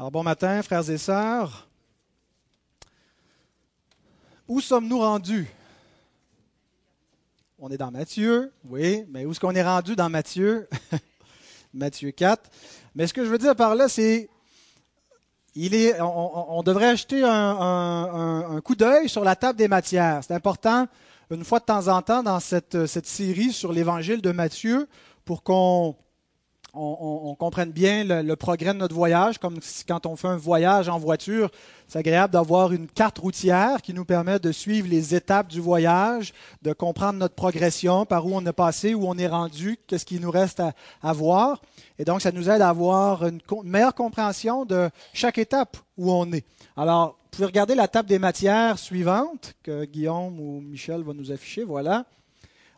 Alors bon matin, frères et sœurs. Où sommes-nous rendus? On est dans Matthieu, oui, mais où est-ce qu'on est rendu dans Matthieu? Matthieu 4. Mais ce que je veux dire par là, c'est il on, devrait acheter un, coup d'œil sur la table des matières. C'est important, une fois de temps en temps, dans cette, cette série sur l'évangile de Matthieu, pour qu'on on, comprenne bien le, progrès de notre voyage, comme quand on fait un voyage en voiture, c'est agréable d'avoir une carte routière qui nous permet de suivre les étapes du voyage, de comprendre notre progression, par où on est passé, où on est rendu, qu'est-ce qui nous reste à, voir. Et donc, ça nous aide à avoir une, meilleure compréhension de chaque étape où on est. Alors, vous pouvez regarder la table des matières suivantes que Guillaume ou Michel va nous afficher. Voilà.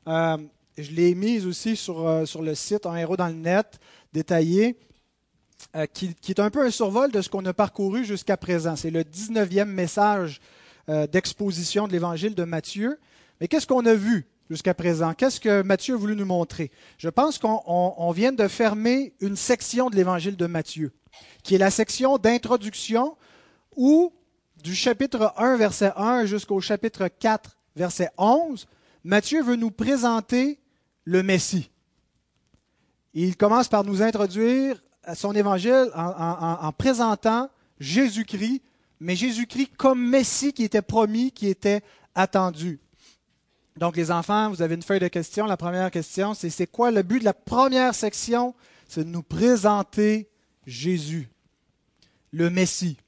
Euh, je l'ai mise aussi sur, euh, sur le site Un héros dans le net, détaillé, euh, qui, est un peu un survol de ce qu'on a parcouru jusqu'à présent. C'est le 19e message euh, d'exposition de l'évangile de Matthieu. Mais qu'est-ce qu'on a vu jusqu'à présent? Qu'est-ce que Matthieu a voulu nous montrer? Je pense qu'on vient de fermer une section de l'évangile de Matthieu, qui est la section d'introduction où, du chapitre 1, verset 1 jusqu'au chapitre 4, verset 11, Matthieu veut nous présenter le Messie. Il commence par nous introduire à son évangile en, présentant Jésus-Christ, mais Jésus-Christ comme Messie qui était promis, qui était attendu. Donc les enfants, vous avez une feuille de questions. La première question, c'est c'est quoi le but de la première section? C'est de nous présenter Jésus, le Messie.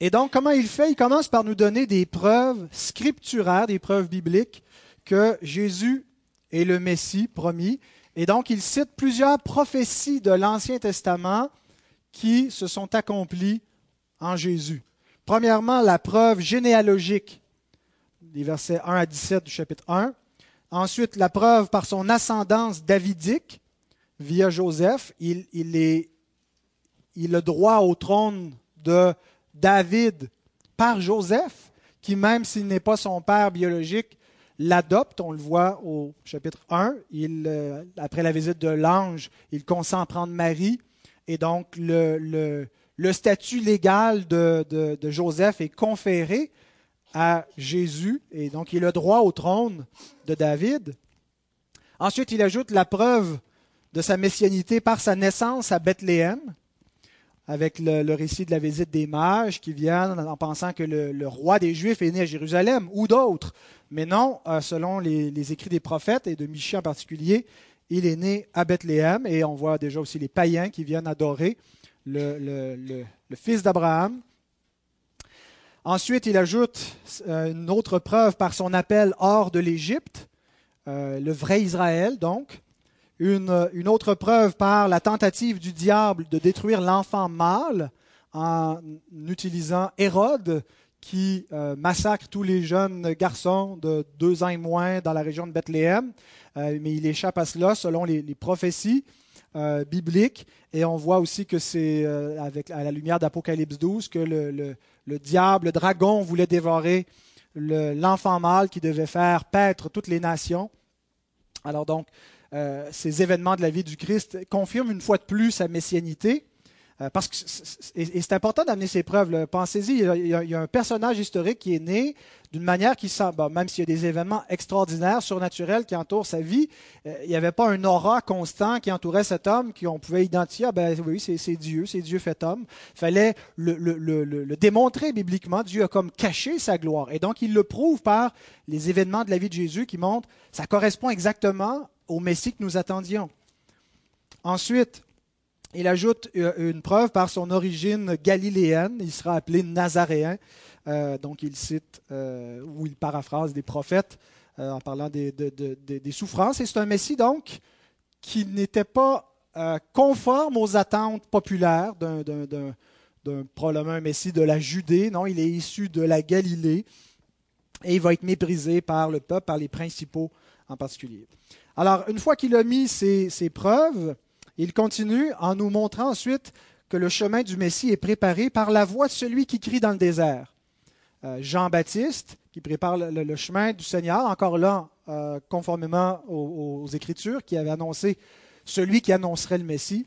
Et donc, comment il fait? Il commence par nous donner des preuves scripturaires, des preuves bibliques que Jésus est le Messie promis. Et donc, il cite plusieurs prophéties de l'Ancien Testament qui se sont accomplies en Jésus. Premièrement, la preuve généalogique, des versets 1 à 17 du chapitre 1. Ensuite, la preuve par son ascendance davidique via Joseph. Il, est, il a droit au trône de David par Joseph, qui même s'il n'est pas son père biologique, l'adopte, on le voit au chapitre 1. Il, euh, après la visite de l'ange, il consent à prendre Marie. Et donc, le, le, statut légal de, de, Joseph est conféré à Jésus. Et donc, il a droit au trône de David. Ensuite, il ajoute la preuve de sa messianité par sa naissance à Bethléem avec le, récit de la visite des mages qui viennent en pensant que le, roi des Juifs est né à Jérusalem ou d'autres. Mais non, euh, selon les, écrits des prophètes et de Michée en particulier, il est né à Bethléem et on voit déjà aussi les païens qui viennent adorer le, fils d'Abraham. Ensuite, il ajoute euh, une autre preuve par son appel hors de l'Égypte, euh, le vrai Israël donc une, autre preuve par la tentative du diable de détruire l'enfant mâle en utilisant Hérode qui euh, massacre tous les jeunes garçons de deux ans et moins dans la région de Bethléem. Euh, mais il échappe à cela selon les, prophéties euh, bibliques. Et on voit aussi que c'est avec à la lumière d'Apocalypse 12 que le, le, diable, le dragon voulait dévorer l'enfant mâle qui devait faire paître toutes les nations. Alors donc, euh, ces événements de la vie du Christ confirment une fois de plus sa messianité. Euh, parce que et c'est important d'amener ces preuves. Pensez-y, il, y a un personnage historique qui est né d'une manière qui semble, même s'il y a des événements extraordinaires, surnaturels qui entourent sa vie, euh, il n'y avait pas un aura constant qui entourait cet homme qu'on pouvait identifier. Ah ben oui, c'est Dieu, c'est Dieu fait homme. Il fallait le, le, démontrer bibliquement. Dieu a comme caché sa gloire. Et donc il le prouve par les événements de la vie de Jésus qui montrent ça correspond exactement au Messie que nous attendions. Ensuite, il ajoute euh, une preuve par son origine galiléenne. Il sera appelé Nazaréen. Euh, donc il cite euh, ou il paraphrase des prophètes en parlant des, des souffrances. Et c'est un Messie donc qui n'était pas conforme aux attentes populaires d'un, probablement un Messie de la Judée. Non, il est issu de la Galilée et il va être méprisé par le peuple, par les principaux en particulier. Alors, une fois qu'il a mis ces, preuves, il continue en nous montrant ensuite que le chemin du Messie est préparé par la voix de celui qui crie dans le désert. Euh, Jean-Baptiste, qui prépare le, chemin du Seigneur, encore là, euh, conformément aux, Écritures, qui avait annoncé celui qui annoncerait le Messie.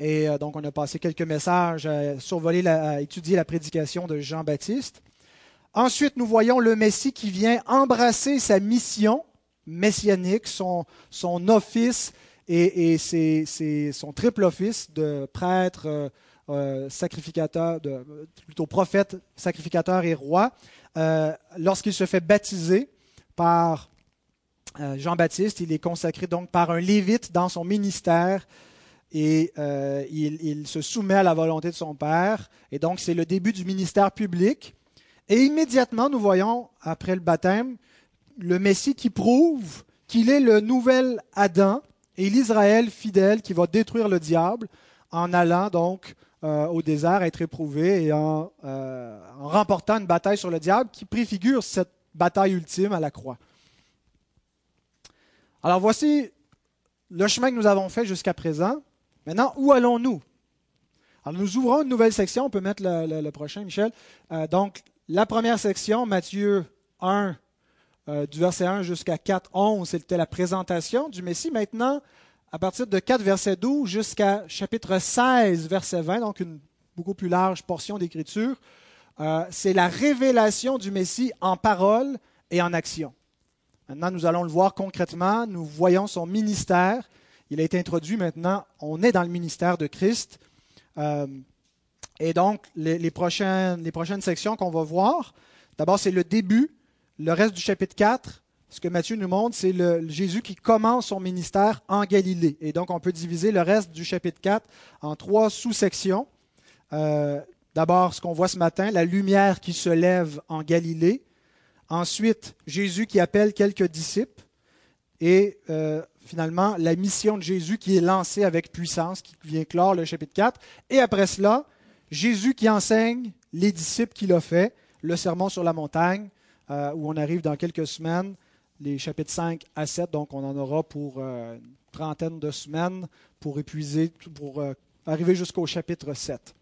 Et euh, donc, on a passé quelques messages à, survoler étudier la prédication de Jean-Baptiste. Ensuite, nous voyons le Messie qui vient embrasser sa mission messianique, son, office et, son triple office de prêtre, euh, euh, sacrificateur, plutôt prophète, sacrificateur et roi, euh, lorsqu'il se fait baptiser par Jean-Baptiste, il est consacré donc par un lévite dans son ministère et il, se soumet à la volonté de son Père. Et donc c'est le début du ministère public. Et immédiatement, nous voyons, après le baptême, le Messie qui prouve qu'il est le nouvel Adam et l'Israël fidèle qui va détruire le diable en allant donc euh, au désert être éprouvé et euh, en, remportant une bataille sur le diable qui préfigure cette bataille ultime à la croix. Alors voici le chemin que nous avons fait jusqu'à présent. Maintenant, où allons-nous? Alors nous ouvrons une nouvelle section. On peut mettre le, prochain, Michel. Euh, donc, la première section, Matthieu 1, du verset 1 jusqu'à 4, 11, c'était la présentation du Messie. Maintenant, à partir de 4, verset 12 jusqu'à chapitre 16, verset 20, donc une beaucoup plus large portion d'écriture, euh, c'est la révélation du Messie en parole et en action. Maintenant, nous allons le voir concrètement. Nous voyons son ministère. Il a été introduit maintenant. On est dans le ministère de Christ. Euh, et donc, les, prochaines, les prochaines sections qu'on va voir, d'abord, c'est le début. Le reste du chapitre 4, ce que Matthieu nous montre, c'est le, Jésus qui commence son ministère en Galilée. Et donc, on peut diviser le reste du chapitre 4 en trois sous-sections. Euh, d'abord, ce qu'on voit ce matin, la lumière qui se lève en Galilée. Ensuite, Jésus qui appelle quelques disciples. Et euh, finalement, la mission de Jésus qui est lancée avec puissance, qui vient clore le chapitre 4. Et après cela, Jésus qui enseigne les disciples qu'il a fait, le sermon sur la montagne, euh, où on arrive dans quelques semaines les chapitres 5 à 7. Donc, on en aura pour euh, une trentaine de semaines pour épuiser, pour euh, arriver jusqu'au chapitre 7.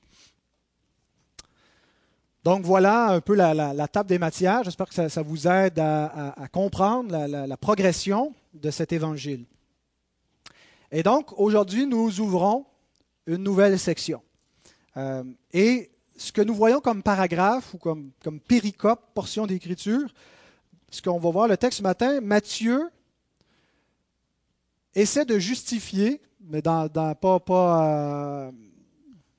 Donc, voilà un peu la, table des matières. J'espère que ça, vous aide à, comprendre la, progression de cet évangile. Et donc, aujourd'hui, nous ouvrons une nouvelle section. Et ce que nous voyons comme paragraphe ou comme, comme péricope, portion d'écriture, ce qu'on va voir le texte ce matin, Matthieu essaie de justifier, mais dans, pas, pas, euh,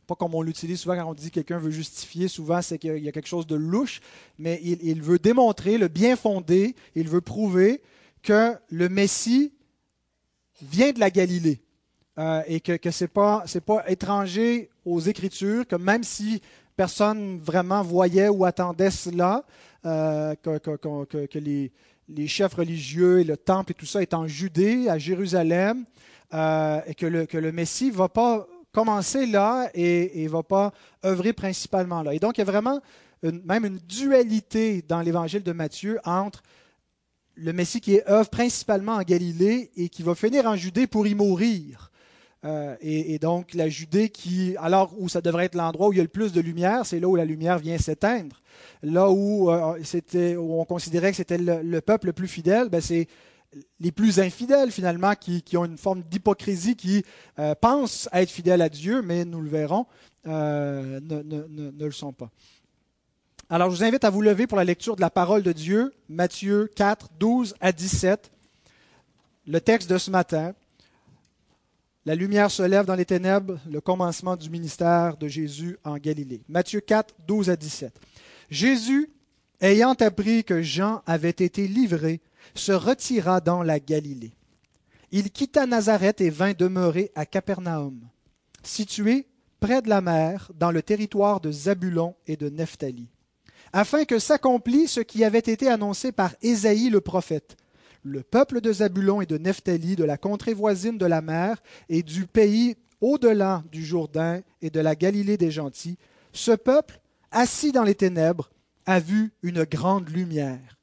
pas comme on l'utilise souvent quand on dit que quelqu'un veut justifier, souvent c'est qu'il y a quelque chose de louche, mais il, veut démontrer le bien fondé, il veut prouver que le Messie vient de la Galilée. Euh, et que, ce n'est pas, pas étranger aux Écritures, que même si personne vraiment voyait ou attendait cela, euh, que, les, chefs religieux et le temple et tout ça est en Judée, à Jérusalem, euh, et que le, que le Messie ne va pas commencer là et ne va pas œuvrer principalement là. Et donc, il y a vraiment même une dualité dans l'évangile de Matthieu entre le Messie qui œuvre principalement en Galilée et qui va finir en Judée pour y mourir. Euh, et, donc la Judée qui, alors où ça devrait être l'endroit où il y a le plus de lumière, c'est là où la lumière vient s'éteindre. Là où, euh, on considérait que c'était le, peuple le plus fidèle, ben c'est les plus infidèles finalement qui, ont une forme d'hypocrisie, qui euh, pensent être fidèles à Dieu, mais nous le verrons, ne, le sont pas. Alors je vous invite à vous lever pour la lecture de la parole de Dieu, Matthieu 4, 12 à 17, le texte de ce matin. La lumière se lève dans les ténèbres, le commencement du ministère de Jésus en Galilée. Matthieu 4, 12 à 17. Jésus, ayant appris que Jean avait été livré, se retira dans la Galilée. Il quitta Nazareth et vint demeurer à Capernaum, situé près de la mer, dans le territoire de Zabulon et de Nephtali, afin que s'accomplît ce qui avait été annoncé par Ésaïe le prophète le peuple de Zabulon et de Nephtali, de la contrée voisine de la mer et du pays au-delà du Jourdain et de la Galilée des gentils, ce peuple, assis dans les ténèbres, a vu une grande lumière.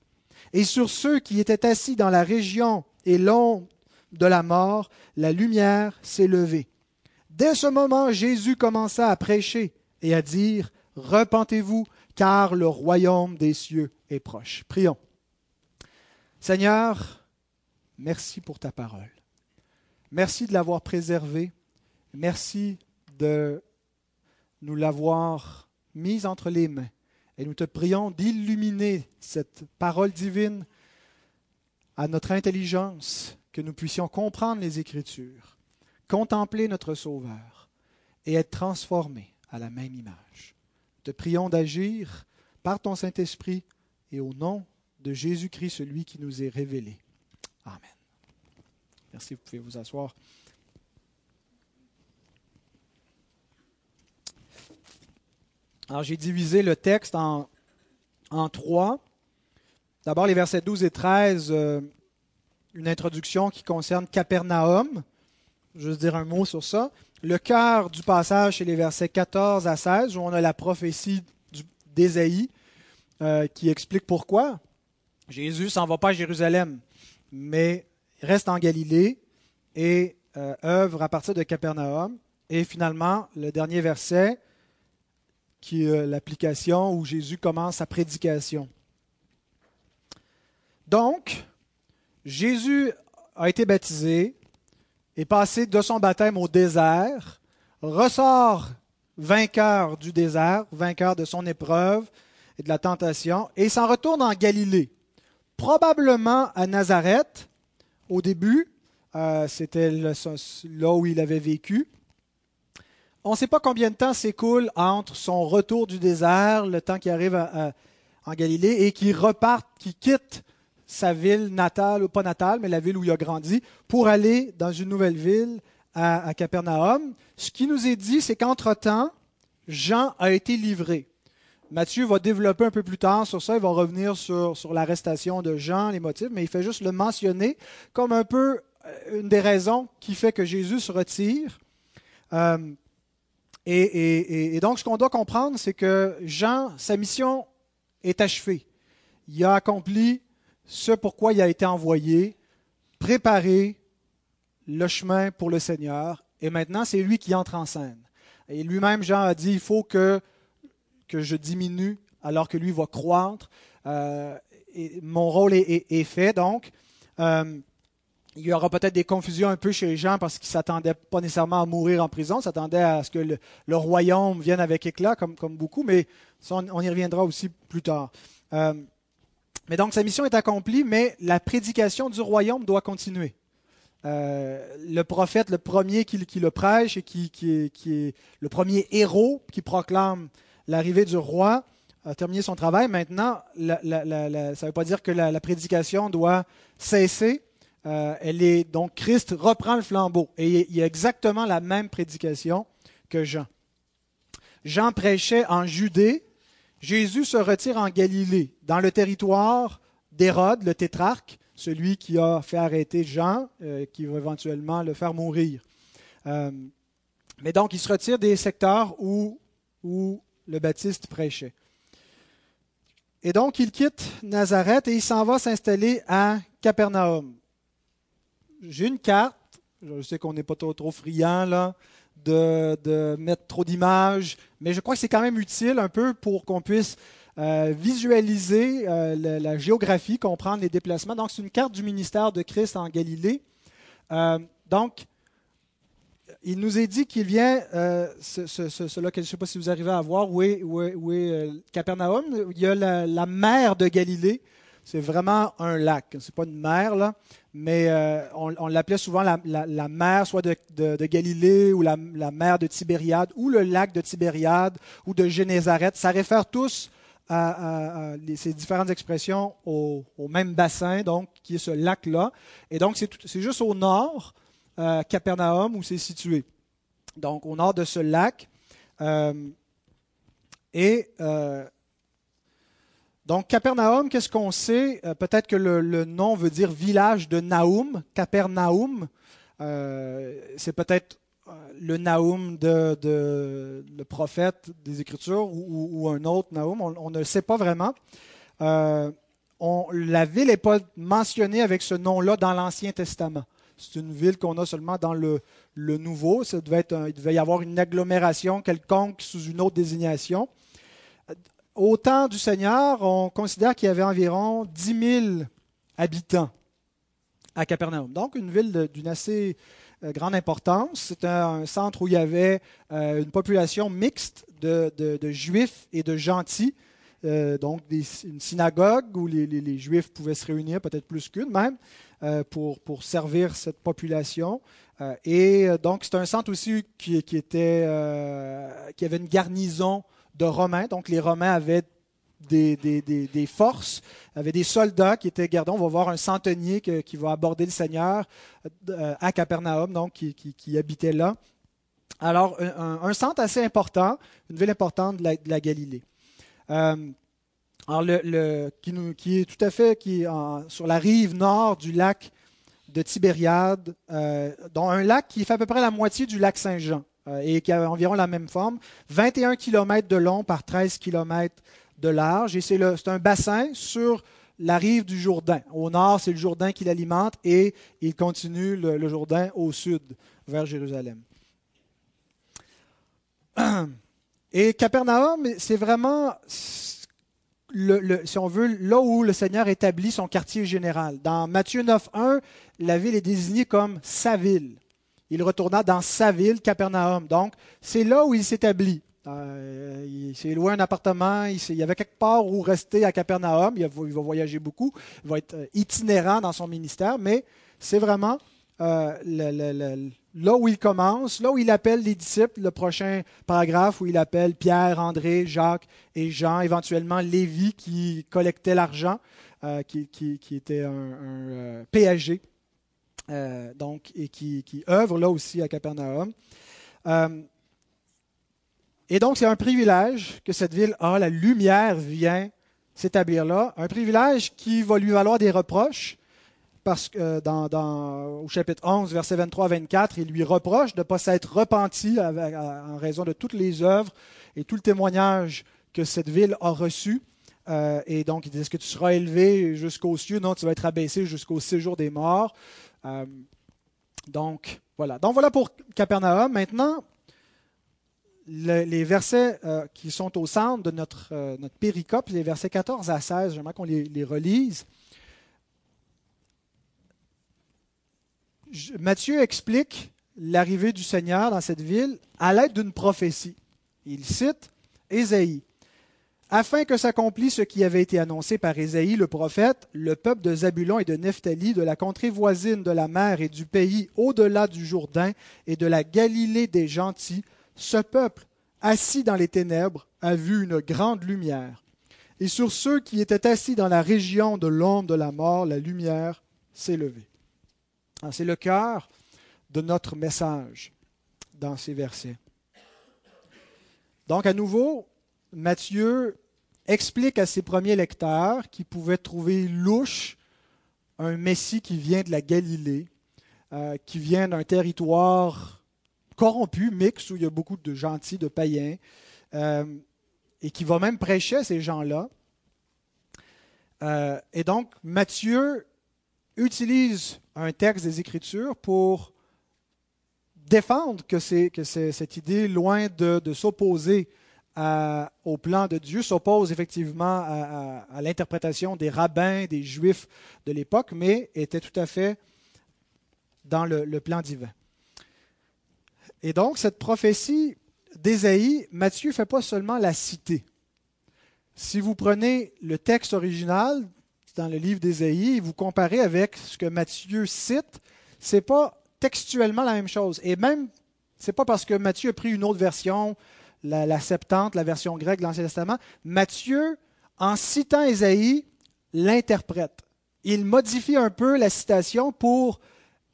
Et sur ceux qui étaient assis dans la région et l'ombre de la mort, la lumière s'est levée. Dès ce moment, Jésus commença à prêcher et à dire, Repentez-vous, car le royaume des cieux est proche. Prions. Seigneur, merci pour ta parole. Merci de l'avoir préservée. Merci de nous l'avoir mise entre les mains. Et nous te prions d'illuminer cette parole divine à notre intelligence, que nous puissions comprendre les Écritures, contempler notre Sauveur et être transformés à la même image. Nous te prions d'agir par ton Saint-Esprit et au nom de Jésus-Christ, celui qui nous est révélé. Amen. Merci, vous pouvez vous asseoir. Alors, j'ai divisé le texte en, en trois. D'abord, les versets 12 et 13, euh, une introduction qui concerne Capernaum. Je vais dire un mot sur ça. Le cœur du passage, c'est les versets 14 à 16, où on a la prophétie d'Ésaïe euh, qui explique pourquoi. Jésus s'en va pas à Jérusalem, mais reste en Galilée et euh, œuvre à partir de Capernaum. Et finalement, le dernier verset, qui est l'application où Jésus commence sa prédication. Donc, Jésus a été baptisé, est passé de son baptême au désert, ressort vainqueur du désert, vainqueur de son épreuve et de la tentation, et s'en retourne en Galilée, probablement à Nazareth au début, euh, c'était là où il avait vécu. On ne sait pas combien de temps s'écoule entre son retour du désert, le temps qu'il arrive en Galilée, et qu'il reparte, qu'il quitte sa ville natale, ou pas natale, mais la ville où il a grandi, pour aller dans une nouvelle ville à, à Capernaum. Ce qui nous est dit, c'est qu'entre-temps, Jean a été livré. Matthieu va développer un peu plus tard sur ça, il va revenir sur, l'arrestation de Jean, les motifs, mais il fait juste le mentionner comme un peu euh, une des raisons qui fait que Jésus se retire. Euh, et, donc, ce qu'on doit comprendre, c'est que Jean, sa mission est achevée. Il a accompli ce pourquoi il a été envoyé, préparer le chemin pour le Seigneur, et maintenant, c'est lui qui entre en scène. Et lui-même, Jean a dit, il faut que, que je diminue alors que lui va croître. Euh, mon rôle est, fait, donc. Euh, il y aura peut-être des confusions un peu chez les gens parce qu'ils ne s'attendaient pas nécessairement à mourir en prison, s'attendaient à ce que le, royaume vienne avec éclat, comme, beaucoup, mais on, y reviendra aussi plus tard. Euh, mais donc, sa mission est accomplie, mais la prédication du royaume doit continuer. Le prophète, le premier qui, le prêche et qui, est, le premier héros qui proclame l'arrivée du roi, a terminé son travail. Maintenant, ça ne veut pas dire que la prédication doit cesser euh, elle est donc Christ reprend le flambeau et il y a exactement la même prédication que Jean. Jean prêchait en Judée, Jésus se retire en Galilée, dans le territoire d'Hérode, le tétrarque, celui qui a fait arrêter Jean, euh, qui va éventuellement le faire mourir. Euh, mais donc, il se retire des secteurs où, où le Baptiste prêchait. Et donc, il quitte Nazareth et il s'en va s'installer à Capernaum j'ai une carte. Je sais qu'on n'est pas trop, friand de, mettre trop d'images, mais je crois que c'est quand même utile un peu pour qu'on puisse euh, visualiser euh, la, géographie, comprendre les déplacements. Donc, c'est une carte du ministère de Christ en Galilée. Euh, donc, il nous est dit qu'il vient, ce, cela que je ne sais pas si vous arrivez à voir, où est, où est, Capernaum. Il y a la, la mer de Galilée. C'est vraiment un lac. Ce n'est pas une mer, là mais euh, on, l'appelait souvent la, mer soit de, Galilée ou la, mer de Tibériade ou le lac de Tibériade ou de Génézareth. Ça réfère tous à, ces différentes expressions au, même bassin, donc qui est ce lac-là. Et donc c'est juste au nord, euh, Capernaum, où c'est situé. Donc au nord de ce lac. Euh, et donc, Capernaum, qu'est-ce qu'on sait? Euh, Peut-être que le, nom veut dire village de Naoum, Capernaum. Euh, c'est peut-être euh, le Naoum de, le prophète des Écritures ou, un autre Naoum, on, ne le sait pas vraiment. La ville n'est pas mentionnée avec ce nom-là dans l'Ancien Testament. C'est une ville qu'on a seulement dans le, Nouveau. Ça devait être il devait y avoir une agglomération quelconque sous une autre désignation au temps du Seigneur, on considère qu'il y avait environ 10 000 habitants à Capernaum. Donc, une ville d'une assez grande importance. C'était un centre où il y avait une population mixte de, juifs et de gentils. donc une synagogue où les, juifs pouvaient se réunir, peut-être plus qu'une même, pour, pour servir cette population. et donc c'est un centre aussi qui, était, qui avait une garnison de Romains. Donc les Romains avaient des, des, forces, avaient des soldats qui étaient gardés. On va voir un centenier qui va aborder le Seigneur euh, à Capernaum, donc qui, habitait là. Alors, un, centre assez important, une ville importante de la, Galilée. Euh, le, qui, est tout à fait sur la rive nord du lac de Tibériade, euh, dont un lac qui fait à peu près la moitié du lac Saint-Jean. Euh, et qui a environ la même forme. 21 km de long par 13 km de large. Et c'est un bassin sur la rive du Jourdain. Au nord, c'est le Jourdain qui l'alimente et il continue le, Jourdain au sud, vers Jérusalem. Et Capernaum, c'est vraiment, le, si on veut, là où le Seigneur établit son quartier général. Dans Matthieu 9.1, la ville est désignée comme sa ville il retourna dans sa ville, Capernaum. Donc, c'est là où il s'établit. Euh, il s'est loué un appartement, il, y avait quelque part où rester à Capernaum. Il, va, voyager beaucoup, il va être euh, itinérant dans son ministère, mais c'est vraiment euh, là où il commence, là où il appelle les disciples, le prochain paragraphe où il appelle Pierre, André, Jacques et Jean, éventuellement Lévi qui collectait l'argent, qui, était un, un PSG euh, donc, et qui, œuvre là aussi à Capernaum. Euh, et donc, c'est un privilège que cette ville a. La lumière vient s'établir là. Un privilège qui va lui valoir des reproches, parce que euh, dans, au chapitre 11, versets 23 à 24, il lui reproche de ne pas s'être repenti en raison de toutes les œuvres et tout le témoignage que cette ville a reçu. et donc, il dit Est-ce que tu seras élevé jusqu'aux cieux? Non, tu vas être abaissé jusqu'au séjour des morts. Euh, donc, voilà. Donc, voilà pour Capernaum. Maintenant, les versets euh, qui sont au centre de notre, euh, notre péricope, les versets 14 à 16, j'aimerais qu'on les, relise. Matthieu explique l'arrivée du Seigneur dans cette ville à l'aide d'une prophétie. Il cite Ésaïe afin que s'accomplisse ce qui avait été annoncé par Ésaïe le prophète, le peuple de Zabulon et de Nephtali, de la contrée voisine de la mer et du pays au-delà du Jourdain et de la Galilée des gentils, ce peuple, assis dans les ténèbres, a vu une grande lumière. Et sur ceux qui étaient assis dans la région de l'ombre de la mort, la lumière s'est levée. Ah, c'est le cœur de notre message dans ces versets. Donc à nouveau, Matthieu explique à ses premiers lecteurs qu'ils pouvaient trouver louche un Messie qui vient de la Galilée, euh, qui vient d'un territoire corrompu, mix, où il y a beaucoup de gentils, de païens, euh, et qui va même prêcher à ces gens-là. Euh, et donc, Matthieu utilise un texte des Écritures pour défendre que, c'est, que cette idée, loin de, de s'opposer au plan de Dieu s'oppose effectivement à, l'interprétation des rabbins, des juifs de l'époque, mais était tout à fait dans le, plan divin. Et donc, cette prophétie d'Ésaïe, Matthieu ne fait pas seulement la citer. Si vous prenez le texte original dans le livre d'Ésaïe vous comparez avec ce que Matthieu cite, ce n'est pas textuellement la même chose. Et même, ce n'est pas parce que Matthieu a pris une autre version, la, Septante, la version grecque de l'Ancien Testament, Matthieu, en citant Ésaïe, l'interprète. Il modifie un peu la citation pour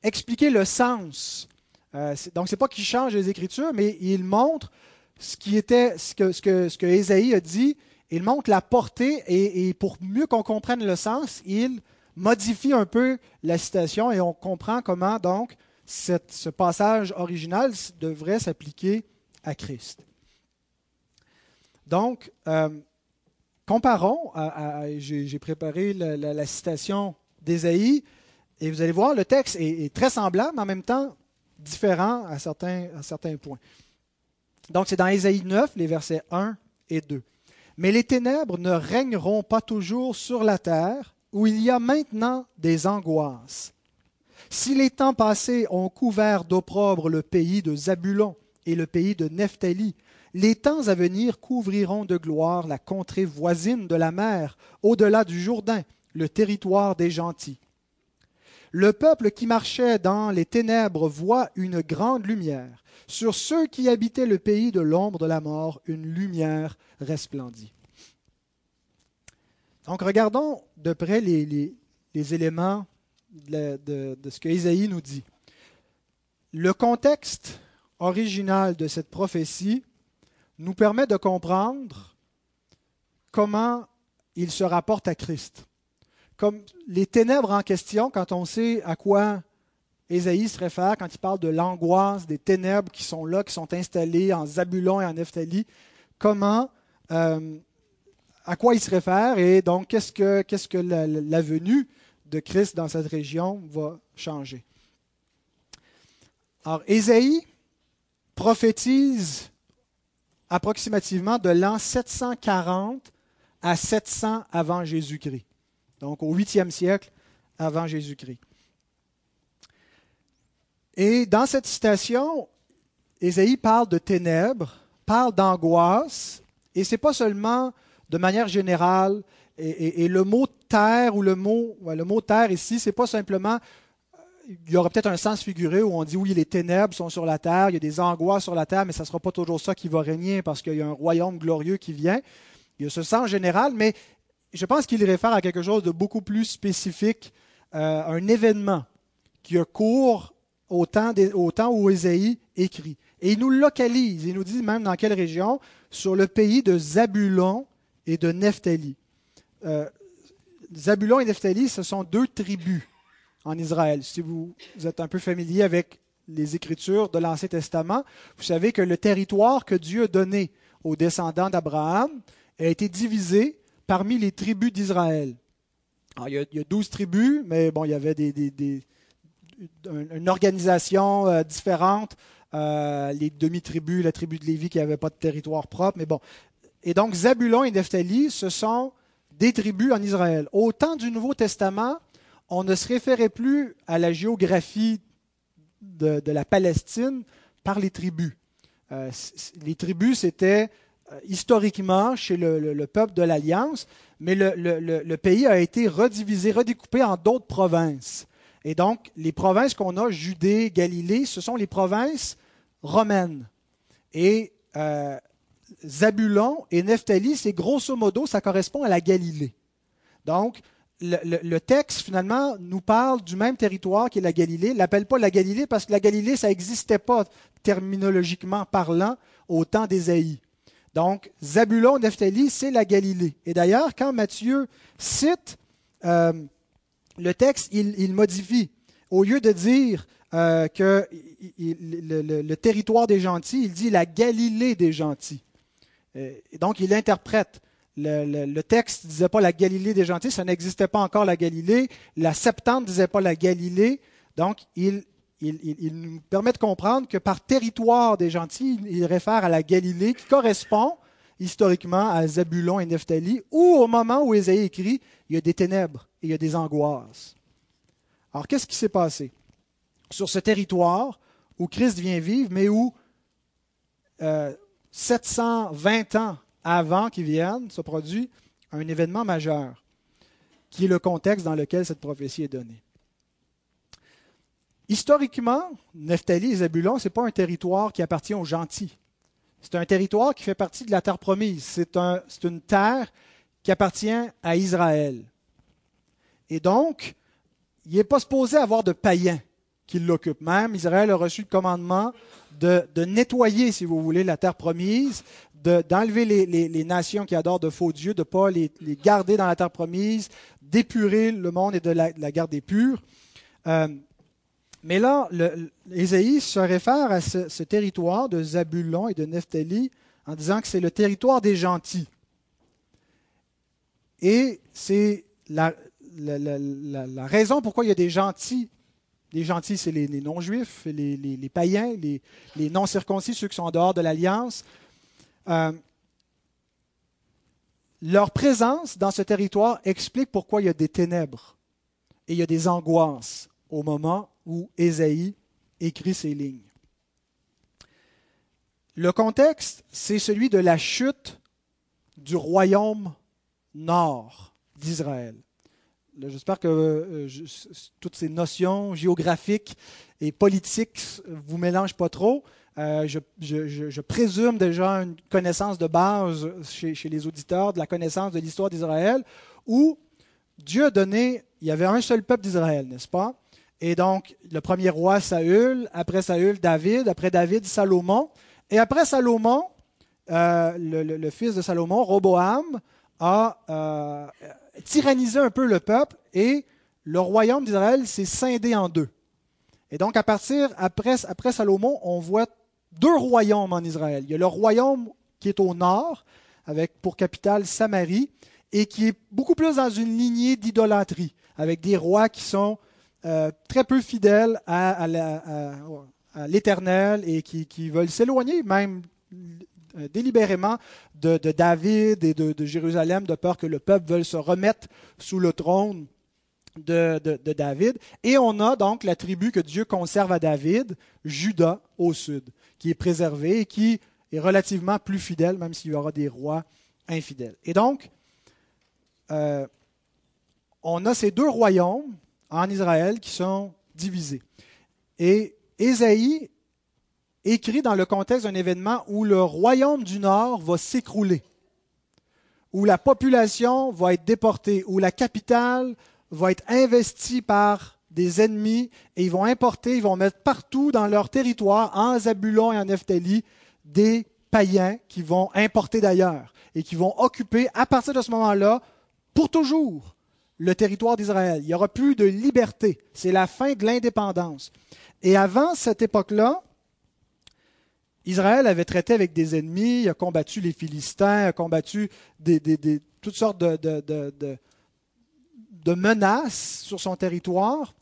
expliquer le sens. Euh, donc, ce n'est pas qu'il change les Écritures, mais il montre ce, qui était, ce, que, ce, que, ce que Ésaïe a dit, il montre la portée, et, pour mieux qu'on comprenne le sens, il modifie un peu la citation et on comprend comment donc ce passage original devrait s'appliquer à Christ. Donc, euh, comparons, j'ai préparé la, citation d'Ésaïe, et vous allez voir, le texte est, très semblable, mais en même temps différent à certains, à certains points. Donc, c'est dans Ésaïe 9, les versets 1 et 2. Mais les ténèbres ne régneront pas toujours sur la terre, où il y a maintenant des angoisses. Si les temps passés ont couvert d'opprobre le pays de Zabulon et le pays de Nephtali, les temps à venir couvriront de gloire la contrée voisine de la mer, au-delà du Jourdain, le territoire des gentils. Le peuple qui marchait dans les ténèbres voit une grande lumière. Sur ceux qui habitaient le pays de l'ombre de la mort, une lumière resplendit. Donc regardons de près les, éléments de, ce que Isaïe nous dit. Le contexte original de cette prophétie nous permet de comprendre comment il se rapporte à Christ. Comme les ténèbres en question, quand on sait à quoi Ésaïe se réfère quand il parle de l'angoisse des ténèbres qui sont là, qui sont installées en Zabulon et en Nephtali, comment, euh, à quoi il se réfère et donc qu'est-ce que, la, venue de Christ dans cette région va changer. Alors, Ésaïe prophétise approximativement de l'an 740 à 700 avant Jésus-Christ, donc au 8e siècle avant Jésus-Christ. Et dans cette citation, Ésaïe parle de ténèbres, parle d'angoisse, et ce n'est pas seulement de manière générale, et, le mot terre ou le mot, le mot terre ici, c'est pas simplement, il y aura peut-être un sens figuré où on dit oui, les ténèbres sont sur la terre, il y a des angoisses sur la terre, mais ça ne sera pas toujours ça qui va régner parce qu'il y a un royaume glorieux qui vient. Il y a ce sens général, mais je pense qu'il réfère à quelque chose de beaucoup plus spécifique, euh, un événement qui a cours au temps, où Ésaïe écrit. Et il nous localise, il nous dit même dans quelle région, sur le pays de Zabulon et de Nephtali. Euh, Zabulon et Nephtali, ce sont deux tribus en Israël. Si vous, êtes un peu familier avec les Écritures de l'Ancien Testament, vous savez que le territoire que Dieu a donné aux descendants d'Abraham a été divisé parmi les tribus d'Israël. Il, il, y a douze tribus, mais bon, il y avait des, une organisation euh, différente. Euh, les demi-tribus, la tribu de Lévi qui n'avait pas de territoire propre. Mais bon. Et donc, Zabulon et Nephtali, ce sont des tribus en Israël. Au temps du Nouveau Testament, on ne se référait plus à la géographie de, la Palestine par les tribus. Euh, les tribus, c'était historiquement chez le, peuple de l'Alliance, mais le, pays a été redivisé, redécoupé en d'autres provinces. Et donc, les provinces qu'on a, Judée, Galilée, ce sont les provinces romaines. Et euh, Zabulon et Nephtali, c'est grosso modo, ça correspond à la Galilée. Donc, le, texte, finalement, nous parle du même territoire qui est la Galilée. Il l'appelle pas la Galilée parce que la Galilée, ça n'existait pas terminologiquement parlant au temps d'Ésaïe. Donc, Zabulon, Nephtali, c'est la Galilée. Et d'ailleurs, quand Matthieu cite euh, le texte, il, modifie. Au lieu de dire euh, que le, territoire des gentils, il dit la Galilée des gentils. Euh, donc, il interprète. Le, texte ne disait pas la Galilée des gentils, ça n'existait pas encore la Galilée. La Septante ne disait pas la Galilée. Donc, il, nous permet de comprendre que par territoire des gentils, il réfère à la Galilée qui correspond historiquement à Zabulon et Nephtali, où au moment où Ésaïe écrit, il y a des ténèbres et il y a des angoisses. Alors, qu'est-ce qui s'est passé? Sur ce territoire où Christ vient vivre, mais où 720 euh, ans avant qu'il vienne, se produit un événement majeur, qui est le contexte dans lequel cette prophétie est donnée. Historiquement, Nephtali et Zabulon, ce n'est pas un territoire qui appartient aux gentils. C'est un territoire qui fait partie de la terre promise. C'est un, une terre qui appartient à Israël. Et donc, il n'est pas supposé avoir de païens qui l'occupent. Même Israël a reçu le commandement de, nettoyer, si vous voulez, la terre promise, d'enlever les, nations qui adorent de faux dieux, de ne pas les, garder dans la terre promise, d'épurer le monde et de la, garder pure. Euh, mais là, Ésaïe se réfère à ce, territoire de Zabulon et de Nephtali en disant que c'est le territoire des gentils. Et c'est la, raison pourquoi il y a des gentils. Les gentils, c'est les, non-juifs, les, païens, les, non-circoncis, ceux qui sont en dehors de l'alliance. Euh, leur présence dans ce territoire explique pourquoi il y a des ténèbres et il y a des angoisses au moment où Ésaïe écrit ces lignes. Le contexte, c'est celui de la chute du royaume nord d'Israël. J'espère que euh, toutes ces notions géographiques et politiques vous mélangent pas trop. Euh, je, présume déjà une connaissance de base chez les auditeurs de la connaissance de l'histoire d'Israël, où Dieu a donné, il y avait un seul peuple d'Israël, n'est-ce pas? Et donc, le premier roi, Saül, après Saül, David, après David, Salomon, et après Salomon, euh, le, fils de Salomon, Roboam, a euh, tyrannisé un peu le peuple et le royaume d'Israël s'est scindé en deux. Et donc, à partir, après, après Salomon, on voit deux royaumes en Israël. Il y a le royaume qui est au nord, avec pour capitale Samarie, et qui est beaucoup plus dans une lignée d'idolâtrie, avec des rois qui sont euh, très peu fidèles à, l'Éternel et qui, veulent s'éloigner même euh, délibérément de, David et de, Jérusalem, de peur que le peuple veuille se remettre sous le trône de, David. Et on a donc la tribu que Dieu conserve à David, Juda au sud, qui est préservée et qui est relativement plus fidèle, même s'il y aura des rois infidèles. Et donc, euh, on a ces deux royaumes en Israël qui sont divisés. Et Ésaïe écrit dans le contexte d'un événement où le royaume du Nord va s'écrouler, où la population va être déportée, où la capitale va être investie par des ennemis et ils vont importer, ils vont mettre partout dans leur territoire, en Zabulon et en Nephtali, des païens qui vont importer d'ailleurs et qui vont occuper à partir de ce moment-là pour toujours le territoire d'Israël. Il n'y aura plus de liberté. C'est la fin de l'indépendance. Et avant cette époque-là, Israël avait traité avec des ennemis, il a combattu les Philistins, a combattu toutes sortes de, menaces sur son territoire.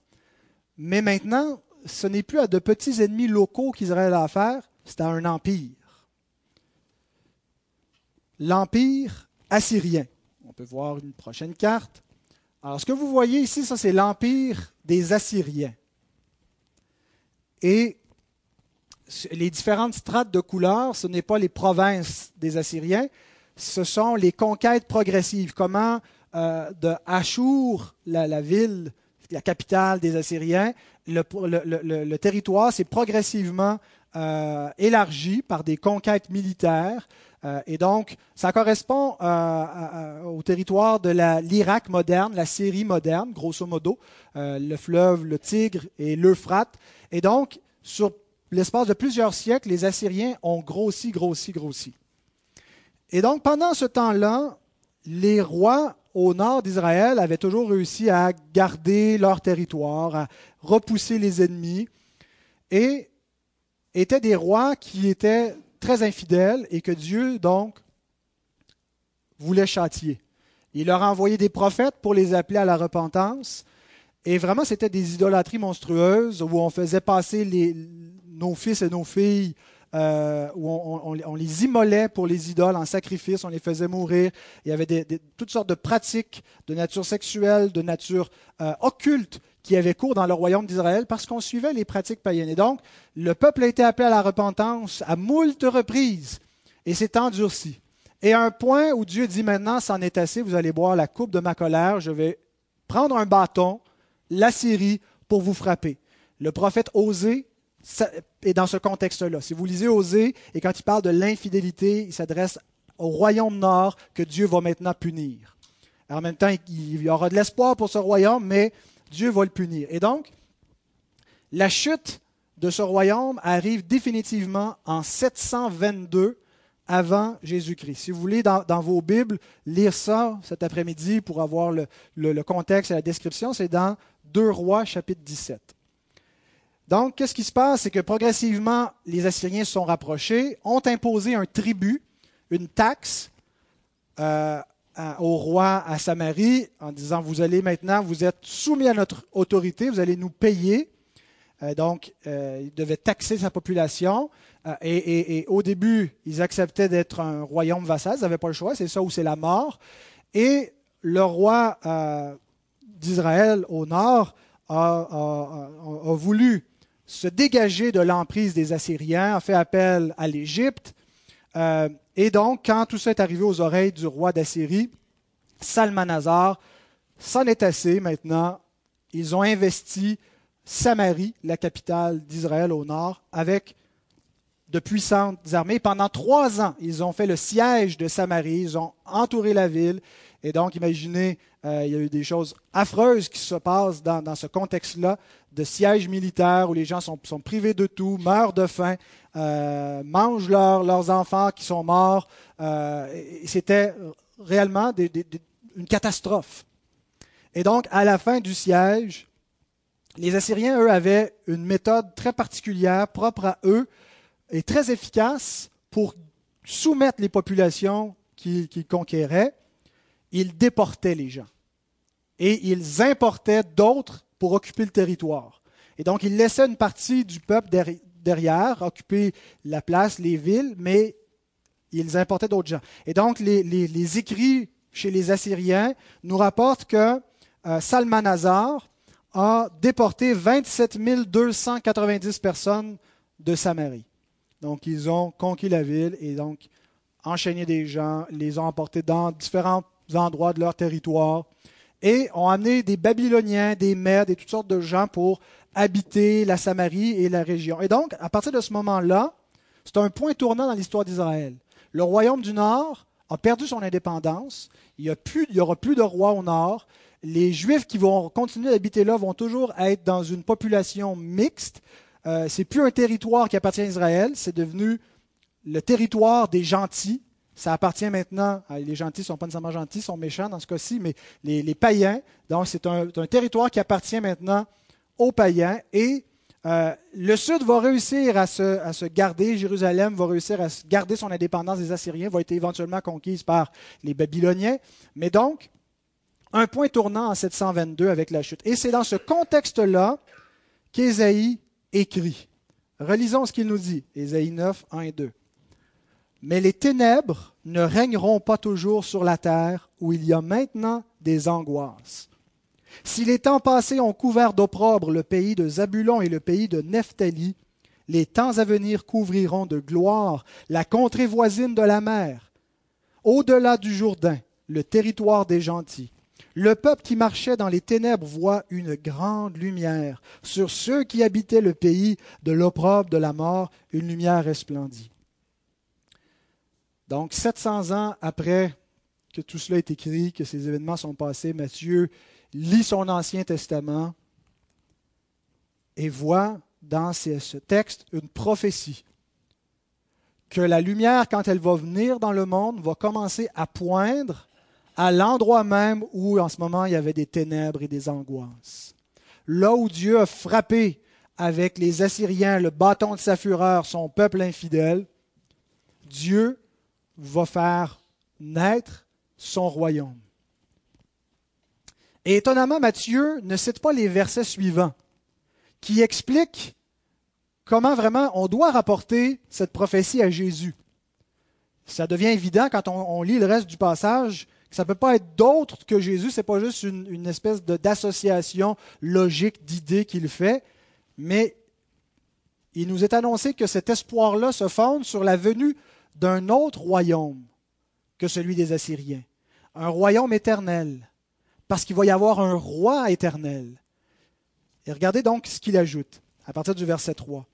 Mais maintenant, ce n'est plus à de petits ennemis locaux qu'Israël a affaire, c'est à un empire. L'empire assyrien. On peut voir une prochaine carte. Alors, ce que vous voyez ici, ça, c'est l'empire des Assyriens. Et les différentes strates de couleurs, ce n'est pas les provinces des Assyriens, ce sont les conquêtes progressives. Comment euh, de Achour, la, ville, la capitale des Assyriens, le, territoire s'est progressivement euh, élargi par des conquêtes militaires euh, et donc, ça correspond euh, au territoire de l'Irak moderne, la Syrie moderne, grosso modo, euh, le fleuve, le Tigre et l'Euphrate. Et donc, sur l'espace de plusieurs siècles, les Assyriens ont grossi, grossi, grossi. Et donc, pendant ce temps-là, les rois au nord d'Israël avaient toujours réussi à garder leur territoire, à repousser les ennemis, et étaient des rois qui étaient très infidèles et que Dieu, donc, voulait châtier. Il leur a envoyé des prophètes pour les appeler à la repentance. Et vraiment, c'était des idolâtries monstrueuses où on faisait passer les, nos fils et nos filles, euh, où on, les immolait pour les idoles en sacrifice, on les faisait mourir. Il y avait toutes sortes de pratiques de nature sexuelle, de nature euh, occulte qui avait cours dans le royaume d'Israël parce qu'on suivait les pratiques païennes. Et donc, le peuple a été appelé à la repentance à moult reprises et s'est endurci. Et à un point où Dieu dit maintenant, c'en est assez, vous allez boire la coupe de ma colère, je vais prendre un bâton, la Syrie, pour vous frapper. Le prophète Osée est dans ce contexte-là. Si vous lisez Osée, et quand il parle de l'infidélité, il s'adresse au royaume nord que Dieu va maintenant punir. en même temps, il y aura de l'espoir pour ce royaume, mais Dieu va le punir. Et donc, la chute de ce royaume arrive définitivement en 722 avant Jésus-Christ. Si vous voulez, dans, vos Bibles, lire ça cet après-midi pour avoir le, contexte et la description, c'est dans 2 Rois, chapitre 17. Donc, qu'est-ce qui se passe? C'est que progressivement, les Assyriens se sont rapprochés, ont imposé un tribut, une taxe euh, au roi à Samarie en disant, vous allez maintenant, vous êtes soumis à notre autorité, vous allez nous payer. Euh, donc, euh, il devait taxer sa population. Euh, et, au début, ils acceptaient d'être un royaume vassal, ils n'avaient pas le choix, c'est ça ou c'est la mort. Et le roi d'Israël au nord a, voulu se dégager de l'emprise des Assyriens, a fait appel à l'Égypte. Et donc, quand tout ça est arrivé aux oreilles du roi d'Assyrie, Salmanazar, c'en est assez maintenant. Ils ont investi Samarie, la capitale d'Israël au nord, avec de puissantes armées. Pendant trois ans, ils ont fait le siège de Samarie, ils ont entouré la ville. Et donc, imaginez, euh, il y a eu des choses affreuses qui se passent dans, ce contexte-là de siège militaire où les gens sont, privés de tout, meurent de faim, euh, mangent leurs enfants qui sont morts. Euh, C'était réellement une catastrophe. Et donc, à la fin du siège, les Assyriens, eux, avaient une méthode très particulière, propre à eux, et très efficace pour soumettre les populations qu'ils conquéraient. Ils déportaient les gens et ils importaient d'autres pour occuper le territoire. Et donc, ils laissaient une partie du peuple derrière, occuper la place, les villes, mais ils importaient d'autres gens. Et donc, les, écrits chez les Assyriens nous rapportent que euh, Salmanazar a déporté 27 290 personnes de Samarie. Donc, ils ont conquis la ville et donc enchaîné des gens, les ont emportés dans différents endroits de leur territoire et ont amené des Babyloniens, des Mèdes et toutes sortes de gens pour habiter la Samarie et la région. Et donc, à partir de ce moment-là, c'est un point tournant dans l'histoire d'Israël. Le royaume du Nord a perdu son indépendance. Il n'y aura plus de roi au Nord. Les Juifs qui vont continuer d'habiter là vont toujours être dans une population mixte. Euh, c'est plus un territoire qui appartient à Israël, c'est devenu le territoire des gentils. Ça appartient maintenant, les gentils ne sont pas nécessairement gentils, ils sont méchants dans ce cas-ci, mais les, païens. Donc c'est un, territoire qui appartient maintenant aux païens. Et euh, le Sud va réussir à se, à se, garder, Jérusalem va réussir à garder son indépendance des Assyriens, va être éventuellement conquise par les Babyloniens. Mais donc, un point tournant en 722 avec la chute. Et c'est dans ce contexte-là qu'Ésaïe écrit. Relisons ce qu'il nous dit, Ésaïe 9, 1 et 2. Mais les ténèbres ne régneront pas toujours sur la terre où il y a maintenant des angoisses. Si les temps passés ont couvert d'opprobre le pays de Zabulon et le pays de Nephtali, les temps à venir couvriront de gloire la contrée voisine de la mer, au-delà du Jourdain, le territoire des gentils. Le peuple qui marchait dans les ténèbres voit une grande lumière. Sur ceux qui habitaient le pays de l'opprobre de la mort, une lumière resplendit. Donc, 700 ans après que tout cela est écrit, que ces événements sont passés, Matthieu lit son Ancien Testament et voit dans ce texte une prophétie que la lumière, quand elle va venir dans le monde, va commencer à poindre à l'endroit même où en ce moment il y avait des ténèbres et des angoisses. Là où Dieu a frappé avec les Assyriens le bâton de sa fureur son peuple infidèle, Dieu va faire naître son royaume. Et étonnamment, Matthieu ne cite pas les versets suivants qui expliquent comment vraiment on doit rapporter cette prophétie à Jésus. Ça devient évident quand on, lit le reste du passage ça ne peut pas être d'autre que Jésus, ce n'est pas juste une, espèce d'association logique d'idées qu'il fait, mais il nous est annoncé que cet espoir-là se fonde sur la venue d'un autre royaume que celui des Assyriens, un royaume éternel, parce qu'il va y avoir un roi éternel. Et regardez donc ce qu'il ajoute à partir du verset 3.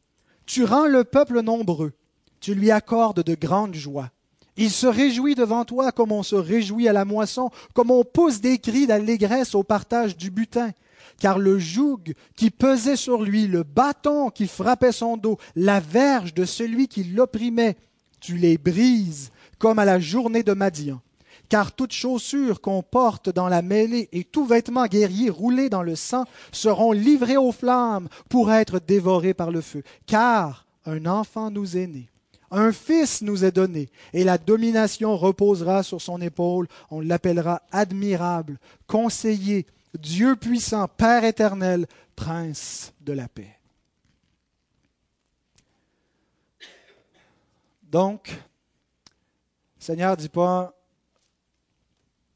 Tu rends le peuple nombreux, tu lui accordes de grandes joies. Il se réjouit devant toi comme on se réjouit à la moisson, comme on pousse des cris d'allégresse au partage du butin. Car le joug qui pesait sur lui, le bâton qui frappait son dos, la verge de celui qui l'opprimait, tu les brises comme à la journée de Madian. Car toute chaussure qu'on porte dans la mêlée et tout vêtement guerrier roulé dans le sang seront livrés aux flammes pour être dévorés par le feu. Car un enfant nous est né un fils nous est donné, et la domination reposera sur son épaule. On l'appellera admirable, conseiller, Dieu puissant, Père éternel, prince de la paix. Donc, le Seigneur ne dit pas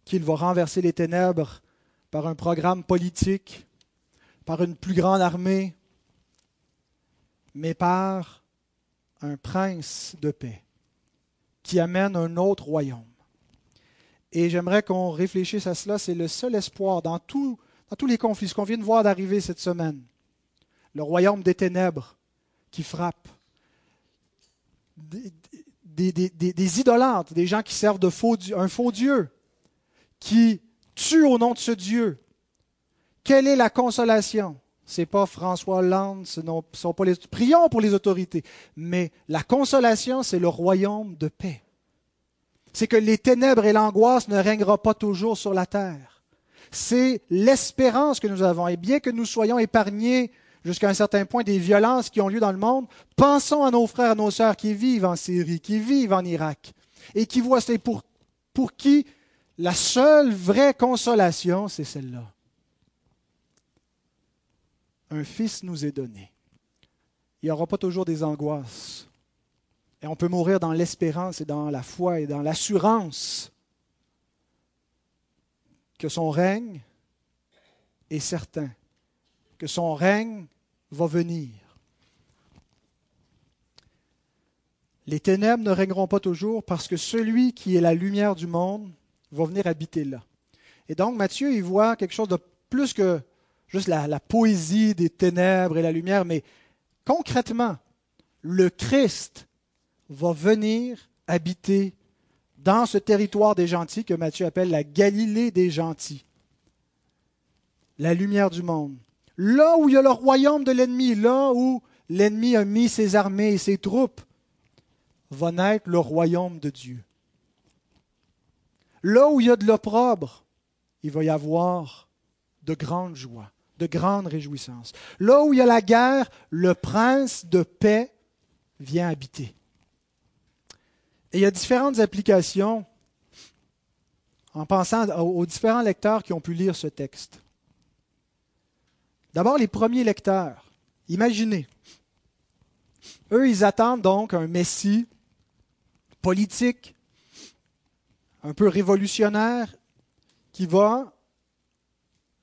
qu'il va renverser les ténèbres par un programme politique, par une plus grande armée, mais par un prince de paix qui amène un autre royaume. Et j'aimerais qu'on réfléchisse à cela. C'est le seul espoir dans, tous les conflits, ce qu'on vient de voir d'arriver cette semaine. Le royaume des ténèbres qui frappe. Des, idolâtres, des gens qui servent de faux, un faux Dieu, qui tuent au nom de ce Dieu. Quelle est la consolation? C'est pas François Hollande, ce ne sont pas les. Prions pour les autorités. Mais la consolation, c'est le royaume de paix. C'est que les ténèbres et l'angoisse ne règnera pas toujours sur la terre. C'est l'espérance que nous avons. Et bien que nous soyons épargnés jusqu'à un certain point des violences qui ont lieu dans le monde, pensons à nos frères et nos sœurs qui vivent en Syrie, qui vivent en Irak, et qui voient, c'est pour, pour qui la seule vraie consolation, c'est celle-là un fils nous est donné. Il n'y aura pas toujours des angoisses. Et on peut mourir dans l'espérance et dans la foi et dans l'assurance que son règne est certain, que son règne va venir. Les ténèbres ne régneront pas toujours parce que celui qui est la lumière du monde va venir habiter là. Et donc Matthieu, il voit quelque chose de plus que juste la, poésie des ténèbres et la lumière, mais concrètement, le Christ va venir habiter dans ce territoire des gentils que Matthieu appelle la Galilée des gentils, la lumière du monde. Là où il y a le royaume de l'ennemi, là où l'ennemi a mis ses armées et ses troupes, va naître le royaume de Dieu. Là où il y a de l'opprobre, il va y avoir de grandes joies de grande réjouissance. Là où il y a la guerre, le prince de paix vient habiter. Et il y a différentes applications en pensant aux différents lecteurs qui ont pu lire ce texte. D'abord, les premiers lecteurs. Imaginez. Eux, ils attendent donc un Messie politique, un peu révolutionnaire, qui va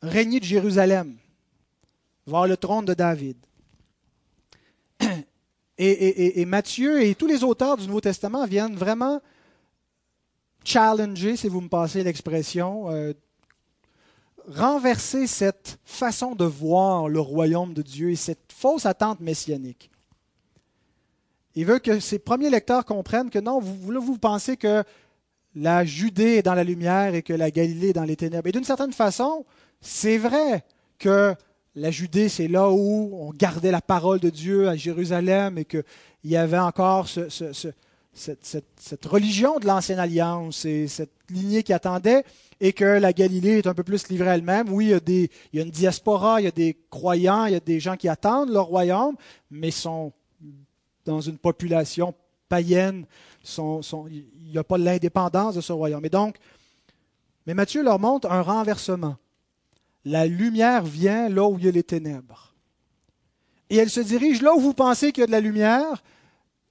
régner de Jérusalem voir le trône de David. Et, Matthieu et tous les auteurs du Nouveau Testament viennent vraiment challenger, si vous me passez l'expression, euh, renverser cette façon de voir le royaume de Dieu et cette fausse attente messianique. Il veut que ses premiers lecteurs comprennent que non, vous, vous, vous pensez que la Judée est dans la lumière et que la Galilée est dans les ténèbres. Et d'une certaine façon, c'est vrai que la Judée, c'est là où on gardait la parole de Dieu à Jérusalem et qu'il y avait encore cette, religion de l'ancienne alliance et cette lignée qui attendait et que la Galilée est un peu plus livrée elle-même. Oui, il y, a une diaspora, il y a des croyants, il y a des gens qui attendent leur royaume, mais sont dans une population païenne. il n'y a pas l'indépendance de ce royaume. Et donc, mais Matthieu leur montre un renversement la lumière vient là où il y a les ténèbres. Et elle se dirige là où vous pensez qu'il y a de la lumière,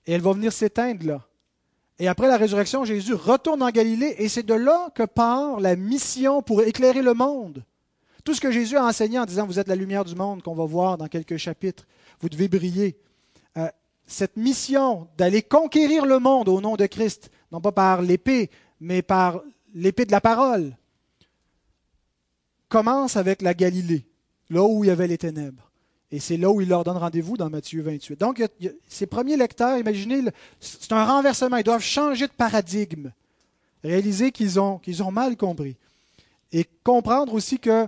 et elle va venir s'éteindre là. Et après la résurrection, Jésus retourne en Galilée, et c'est de là que part la mission pour éclairer le monde. Tout ce que Jésus a enseigné en disant Vous êtes la lumière du monde, qu'on va voir dans quelques chapitres, vous devez briller. Euh, cette mission d'aller conquérir le monde au nom de Christ, non pas par l'épée, mais par l'épée de la parole, commence avec la Galilée, là où il y avait les ténèbres. Et c'est là où il leur donne rendez-vous dans Matthieu 28. Donc, ces premiers lecteurs, imaginez, c'est un renversement. Ils doivent changer de paradigme, réaliser qu'ils ont, qu'ils ont mal compris. Et comprendre aussi que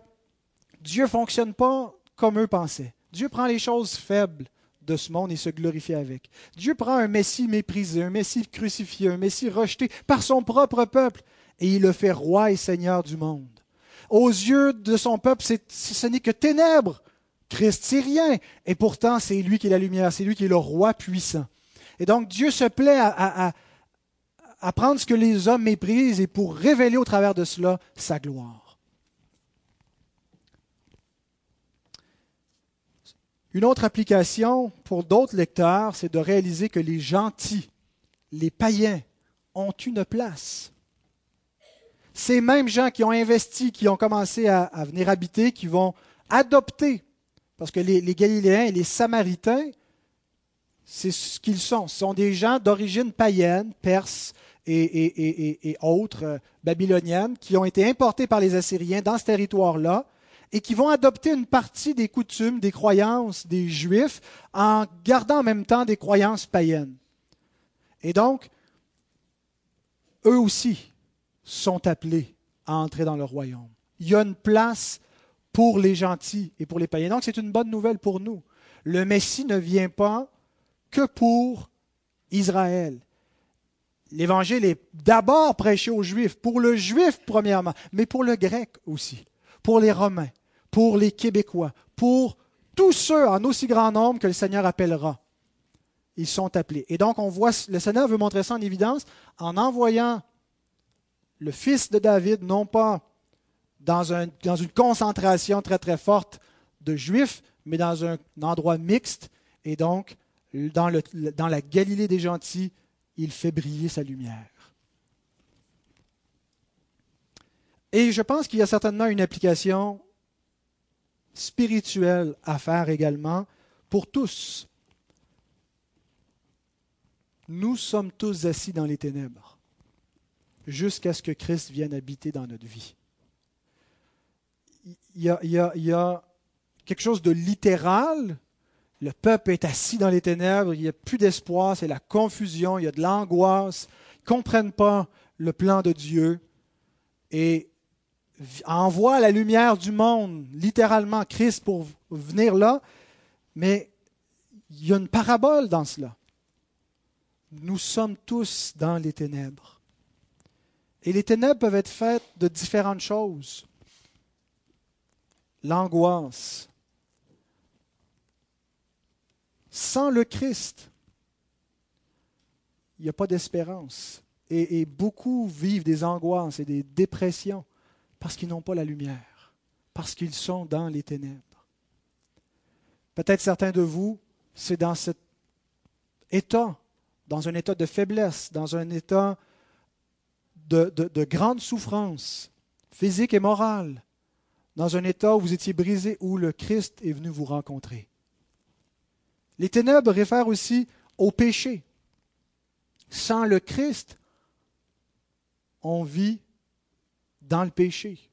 Dieu ne fonctionne pas comme eux pensaient. Dieu prend les choses faibles de ce monde et se glorifie avec. Dieu prend un Messie méprisé, un Messie crucifié, un Messie rejeté par son propre peuple, et il le fait roi et seigneur du monde aux yeux de son peuple, ce n'est que ténèbres. Christ, c'est rien. Et pourtant, c'est lui qui est la lumière, c'est lui qui est le roi puissant. Et donc, Dieu se plaît à, à prendre ce que les hommes méprisent et pour révéler au travers de cela sa gloire. Une autre application pour d'autres lecteurs, c'est de réaliser que les gentils, les païens, ont une place ces mêmes gens qui ont investi, qui ont commencé à, venir habiter, qui vont adopter parce que les, Galiléens et les Samaritains, c'est ce qu'ils sont. Ce sont des gens d'origine païenne, perse et, autres, euh, babyloniennes, qui ont été importés par les Assyriens dans ce territoire-là et qui vont adopter une partie des coutumes, des croyances des Juifs en gardant en même temps des croyances païennes. Et donc, eux aussi sont appelés à entrer dans le royaume. Il y a une place pour les gentils et pour les païens. Donc c'est une bonne nouvelle pour nous. Le Messie ne vient pas que pour Israël. L'évangile est d'abord prêché aux Juifs, pour le Juif premièrement, mais pour le Grec aussi, pour les Romains, pour les Québécois, pour tous ceux en aussi grand nombre que le Seigneur appellera. Ils sont appelés. Et donc on voit, le Seigneur veut montrer ça en évidence en envoyant le fils de David, non pas dans, un, dans une concentration très très forte de Juifs, mais dans un, endroit mixte. Et donc, dans la Galilée des gentils, il fait briller sa lumière. Et je pense qu'il y a certainement une application spirituelle à faire également pour tous. Nous sommes tous assis dans les ténèbres jusqu'à ce que Christ vienne habiter dans notre vie il y, a, quelque chose de littéral. Le peuple est assis dans les ténèbres, il n'y a plus d'espoir, c'est la confusion, il y a de l'angoisse, ils ne comprennent pas le plan de Dieu et envoie la lumière du monde, littéralement Christ pour venir là, mais il y a une parabole dans cela. Nous sommes tous dans les ténèbres. Et les ténèbres peuvent être faites de différentes choses l'angoisse. Sans le Christ, il n'y a pas d'espérance. Et, beaucoup vivent des angoisses et des dépressions parce qu'ils n'ont pas la lumière, parce qu'ils sont dans les ténèbres. Peut-être certains de vous, c'est dans cet état, dans un état de faiblesse, dans un état de, de grande souffrance physique et morale, dans un état où vous étiez brisé, où le Christ est venu vous rencontrer. Les ténèbres réfèrent aussi au péché. Sans le Christ, on vit dans le péché.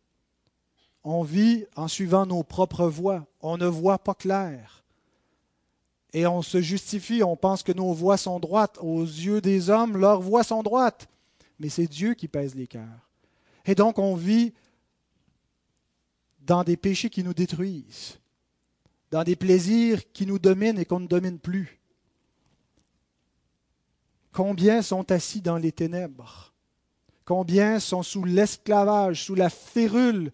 On vit en suivant nos propres voies. On ne voit pas clair. Et on se justifie, on pense que nos voies sont droites. Aux yeux des hommes, leurs voies sont droites. Mais c'est Dieu qui pèse les cœurs. Et donc on vit dans des péchés qui nous détruisent, dans des plaisirs qui nous dominent et qu'on ne domine plus. Combien sont assis dans les ténèbres? Combien sont sous l'esclavage, sous la férule,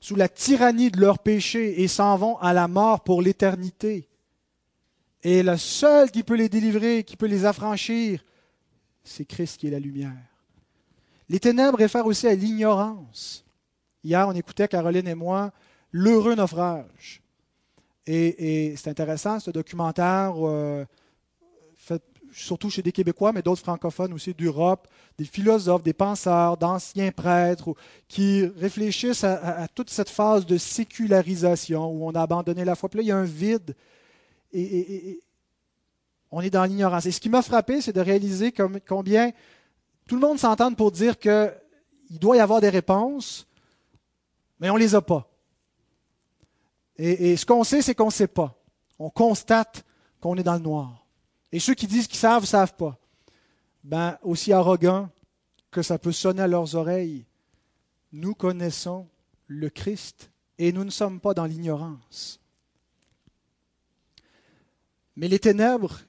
sous la tyrannie de leurs péchés et s'en vont à la mort pour l'éternité? Et le seul qui peut les délivrer, qui peut les affranchir, c'est Christ qui est la lumière. Les ténèbres réfèrent aussi à l'ignorance. Hier, on écoutait, Caroline et moi, L'heureux naufrage. Et, c'est intéressant, ce documentaire, euh, fait surtout chez des Québécois, mais d'autres francophones aussi d'Europe, des philosophes, des penseurs, d'anciens prêtres, qui réfléchissent à, toute cette phase de sécularisation où on a abandonné la foi. Puis là, il y a un vide. Et, on est dans l'ignorance. Et ce qui m'a frappé, c'est de réaliser combien tout le monde s'entend pour dire qu'il doit y avoir des réponses, mais on ne les a pas. Et, ce qu'on sait, c'est qu'on ne sait pas. On constate qu'on est dans le noir. Et ceux qui disent qu'ils savent, ne savent pas. Ben, aussi arrogant que ça peut sonner à leurs oreilles, nous connaissons le Christ et nous ne sommes pas dans l'ignorance. Mais les ténèbres,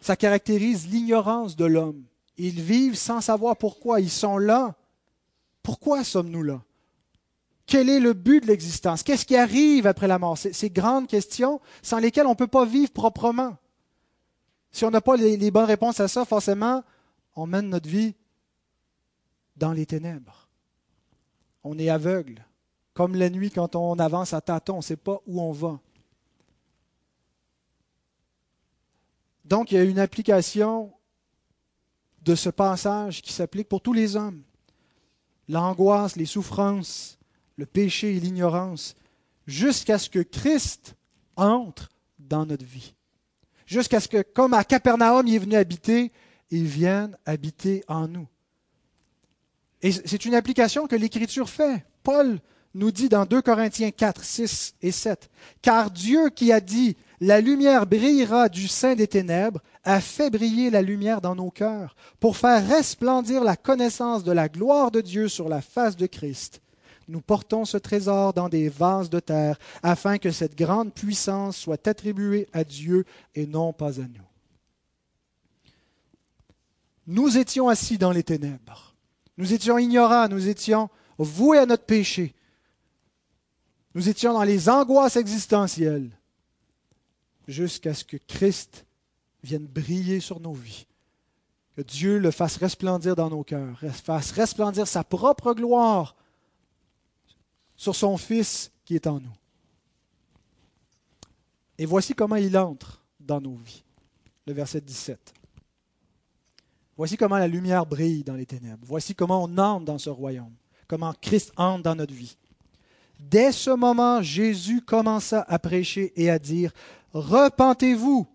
ça caractérise l'ignorance de l'homme. Ils vivent sans savoir pourquoi. Ils sont là. Pourquoi sommes-nous là? Quel est le but de l'existence? Qu'est-ce qui arrive après la mort? Ces grandes questions sans lesquelles on ne peut pas vivre proprement. Si on n'a pas les, bonnes réponses à ça, forcément, on mène notre vie dans les ténèbres. On est aveugle. Comme la nuit, quand on avance à tâtons, on ne sait pas où on va. Donc, il y a une application de ce passage qui s'applique pour tous les hommes. L'angoisse, les souffrances, le péché et l'ignorance, jusqu'à ce que Christ entre dans notre vie. Jusqu'à ce que, comme à Capernaum, il est venu habiter, il vienne habiter en nous. Et c'est une application que l'Écriture fait. Paul nous dit dans 2 Corinthiens 4, 6 et 7, Car Dieu qui a dit, La lumière brillera du sein des ténèbres, a fait briller la lumière dans nos cœurs, pour faire resplendir la connaissance de la gloire de Dieu sur la face de Christ. Nous portons ce trésor dans des vases de terre, afin que cette grande puissance soit attribuée à Dieu et non pas à nous. Nous étions assis dans les ténèbres. Nous étions ignorants, nous étions voués à notre péché. Nous étions dans les angoisses existentielles jusqu'à ce que Christ vienne briller sur nos vies. Que Dieu le fasse resplendir dans nos cœurs, fasse resplendir sa propre gloire sur son Fils qui est en nous. Et voici comment il entre dans nos vies. Le verset 17. Voici comment la lumière brille dans les ténèbres. Voici comment on entre dans ce royaume. Comment Christ entre dans notre vie. Dès ce moment, Jésus commença à prêcher et à dire, Repentez-vous,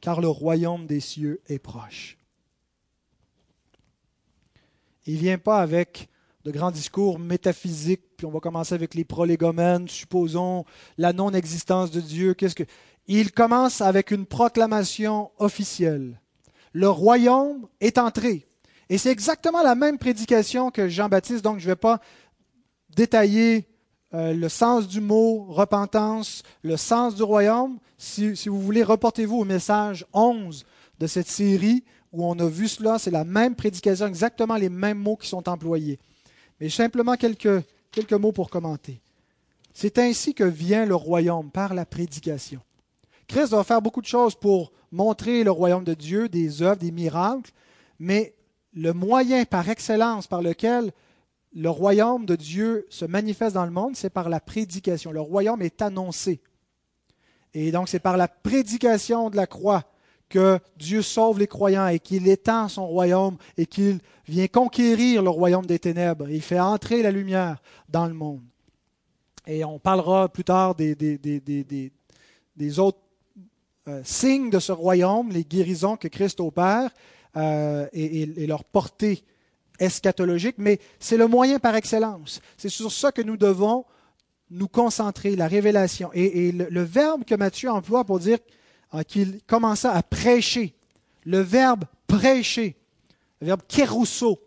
car le royaume des cieux est proche. Il ne vient pas avec de grands discours métaphysiques, puis on va commencer avec les prolégomènes, supposons la non-existence de Dieu. Qu'est-ce que Il commence avec une proclamation officielle. Le royaume est entré. Et c'est exactement la même prédication que Jean-Baptiste, donc je ne vais pas détailler euh, le sens du mot repentance, le sens du royaume. Si, vous voulez, reportez-vous au message 11 de cette série où on a vu cela. C'est la même prédication, exactement les mêmes mots qui sont employés. Mais simplement quelques, quelques mots pour commenter. C'est ainsi que vient le royaume, par la prédication. Christ va faire beaucoup de choses pour montrer le royaume de Dieu, des œuvres, des miracles, mais le moyen par excellence par lequel le royaume de Dieu se manifeste dans le monde, c'est par la prédication. Le royaume est annoncé. Et donc c'est par la prédication de la croix que Dieu sauve les croyants et qu'il étend son royaume et qu'il vient conquérir le royaume des ténèbres. Il fait entrer la lumière dans le monde. Et on parlera plus tard des, autres euh, signes de ce royaume, les guérisons que Christ opère euh, et, leur portée eschatologique, mais c'est le moyen par excellence. C'est sur ça que nous devons nous concentrer, la révélation. Et, le, verbe que Matthieu emploie pour dire euh, qu'il commença à prêcher, le verbe prêcher, le verbe kérousso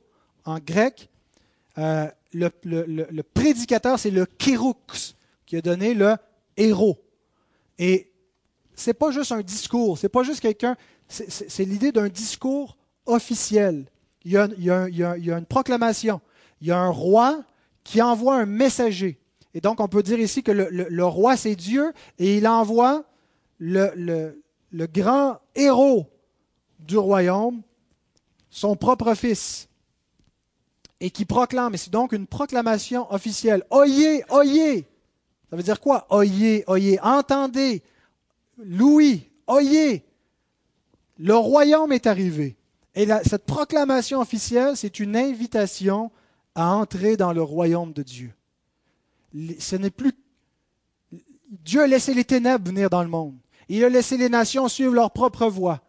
en grec, euh, le, prédicateur, c'est le kéroux qui a donné le héros. Et c'est pas juste un discours, c'est pas juste quelqu'un, c'est l'idée d'un discours officiel il y, a, une proclamation. Il y a un roi qui envoie un messager. Et donc, on peut dire ici que le, roi, c'est Dieu, et il envoie le, grand héros du royaume, son propre fils, et qui proclame. Et c'est donc une proclamation officielle. Oyez, oyez. Ça veut dire quoi? Oyez, oyez. Entendez. Louis, oyez. Le royaume est arrivé. Et cette proclamation officielle, c'est une invitation à entrer dans le royaume de Dieu. Ce n'est plus. Dieu a laissé les ténèbres venir dans le monde. Il a laissé les nations suivre leur propre voie.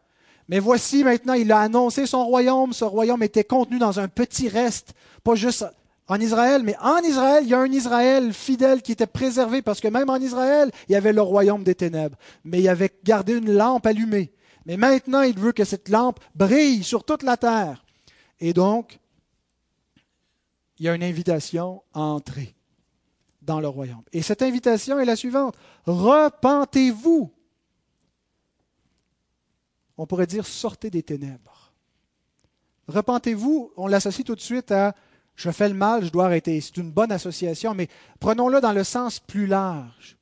Mais voici maintenant, il a annoncé son royaume. Ce royaume était contenu dans un petit reste, pas juste en Israël, mais en Israël, il y a un Israël fidèle qui était préservé parce que même en Israël, il y avait le royaume des ténèbres. Mais il avait gardé une lampe allumée. Mais maintenant, il veut que cette lampe brille sur toute la terre. Et donc, il y a une invitation à entrer dans le royaume. Et cette invitation est la suivante. Repentez-vous. On pourrait dire sortez des ténèbres. Repentez-vous, on l'associe tout de suite à je fais le mal, je dois arrêter. C'est une bonne association, mais prenons-le dans le sens plus large.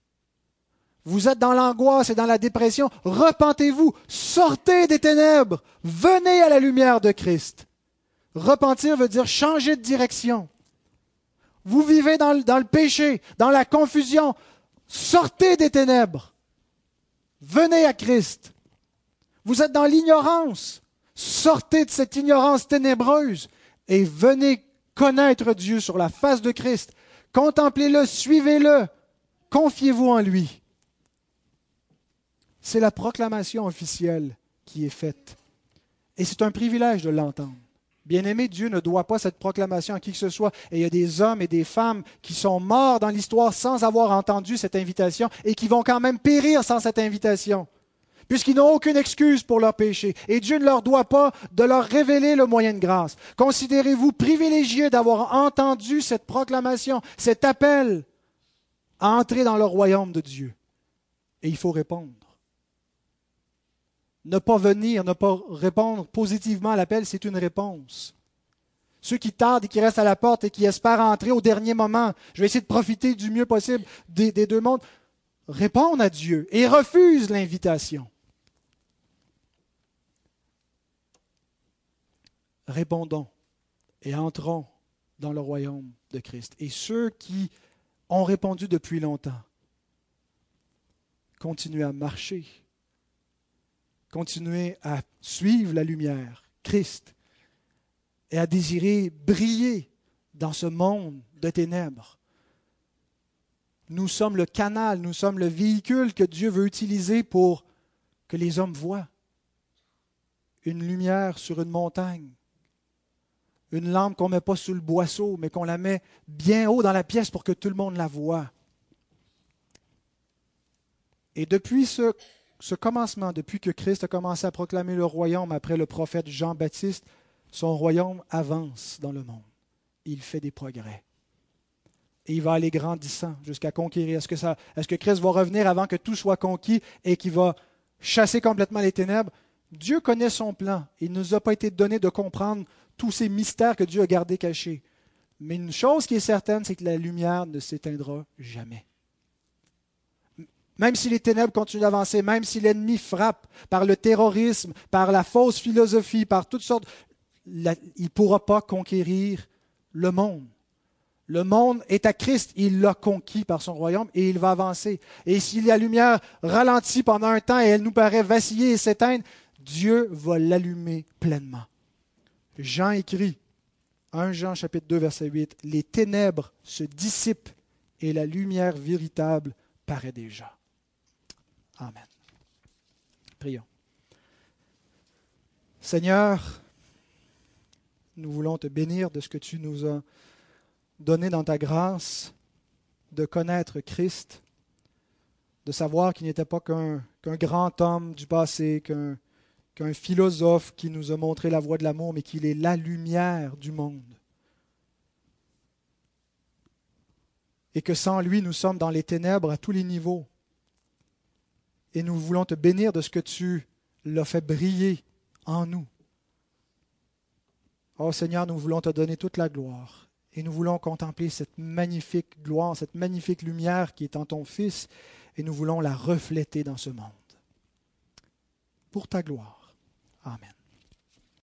Vous êtes dans l'angoisse et dans la dépression. Repentez-vous. Sortez des ténèbres. Venez à la lumière de Christ. Repentir veut dire changer de direction. Vous vivez dans le, péché, dans la confusion. Sortez des ténèbres. Venez à Christ. Vous êtes dans l'ignorance. Sortez de cette ignorance ténébreuse et venez connaître Dieu sur la face de Christ. Contemplez-le, suivez-le, confiez-vous en lui. C'est la proclamation officielle qui est faite. Et c'est un privilège de l'entendre. Bien-aimé, Dieu ne doit pas cette proclamation à qui que ce soit. Et il y a des hommes et des femmes qui sont morts dans l'histoire sans avoir entendu cette invitation et qui vont quand même périr sans cette invitation, puisqu'ils n'ont aucune excuse pour leur péché. Et Dieu ne leur doit pas de leur révéler le moyen de grâce. Considérez-vous privilégié d'avoir entendu cette proclamation, cet appel à entrer dans le royaume de Dieu. Et il faut répondre. Ne pas venir, ne pas répondre positivement à l'appel, c'est une réponse. Ceux qui tardent et qui restent à la porte et qui espèrent entrer au dernier moment, je vais essayer de profiter du mieux possible des, deux mondes, répondent à Dieu et refusent l'invitation. Répondons et entrons dans le royaume de Christ. Et ceux qui ont répondu depuis longtemps, continuent à marcher continuer à suivre la lumière, Christ, et à désirer briller dans ce monde de ténèbres. Nous sommes le canal, nous sommes le véhicule que Dieu veut utiliser pour que les hommes voient. Une lumière sur une montagne, une lampe qu'on ne met pas sous le boisseau, mais qu'on la met bien haut dans la pièce pour que tout le monde la voie. Et depuis ce ce commencement, depuis que Christ a commencé à proclamer le royaume après le prophète Jean-Baptiste, son royaume avance dans le monde. Il fait des progrès. Et il va aller grandissant jusqu'à conquérir. Est-ce que, Christ va revenir avant que tout soit conquis et qu'il va chasser complètement les ténèbres? Dieu connaît son plan. Il ne nous a pas été donné de comprendre tous ces mystères que Dieu a gardés cachés. Mais une chose qui est certaine, c'est que la lumière ne s'éteindra jamais. Même si les ténèbres continuent d'avancer, même si l'ennemi frappe par le terrorisme, par la fausse philosophie, par toutes sortes, il ne pourra pas conquérir le monde. Le monde est à Christ, il l'a conquis par son royaume et il va avancer. Et si la lumière ralentit pendant un temps et elle nous paraît vaciller et s'éteindre, Dieu va l'allumer pleinement. Jean écrit, 1 Jean chapitre 2 verset 8, Les ténèbres se dissipent et la lumière véritable paraît déjà. Amen. Prions. Seigneur, nous voulons te bénir de ce que tu nous as donné dans ta grâce, de connaître Christ, de savoir qu'il n'était pas qu'un grand homme du passé, qu'un philosophe qui nous a montré la voie de l'amour, mais qu'il est la lumière du monde. Et que sans lui, nous sommes dans les ténèbres à tous les niveaux et nous voulons te bénir de ce que tu l'as fait briller en nous. Oh Seigneur, nous voulons te donner toute la gloire et nous voulons contempler cette magnifique gloire, cette magnifique lumière qui est en ton Fils et nous voulons la refléter dans ce monde. Pour ta gloire. Amen.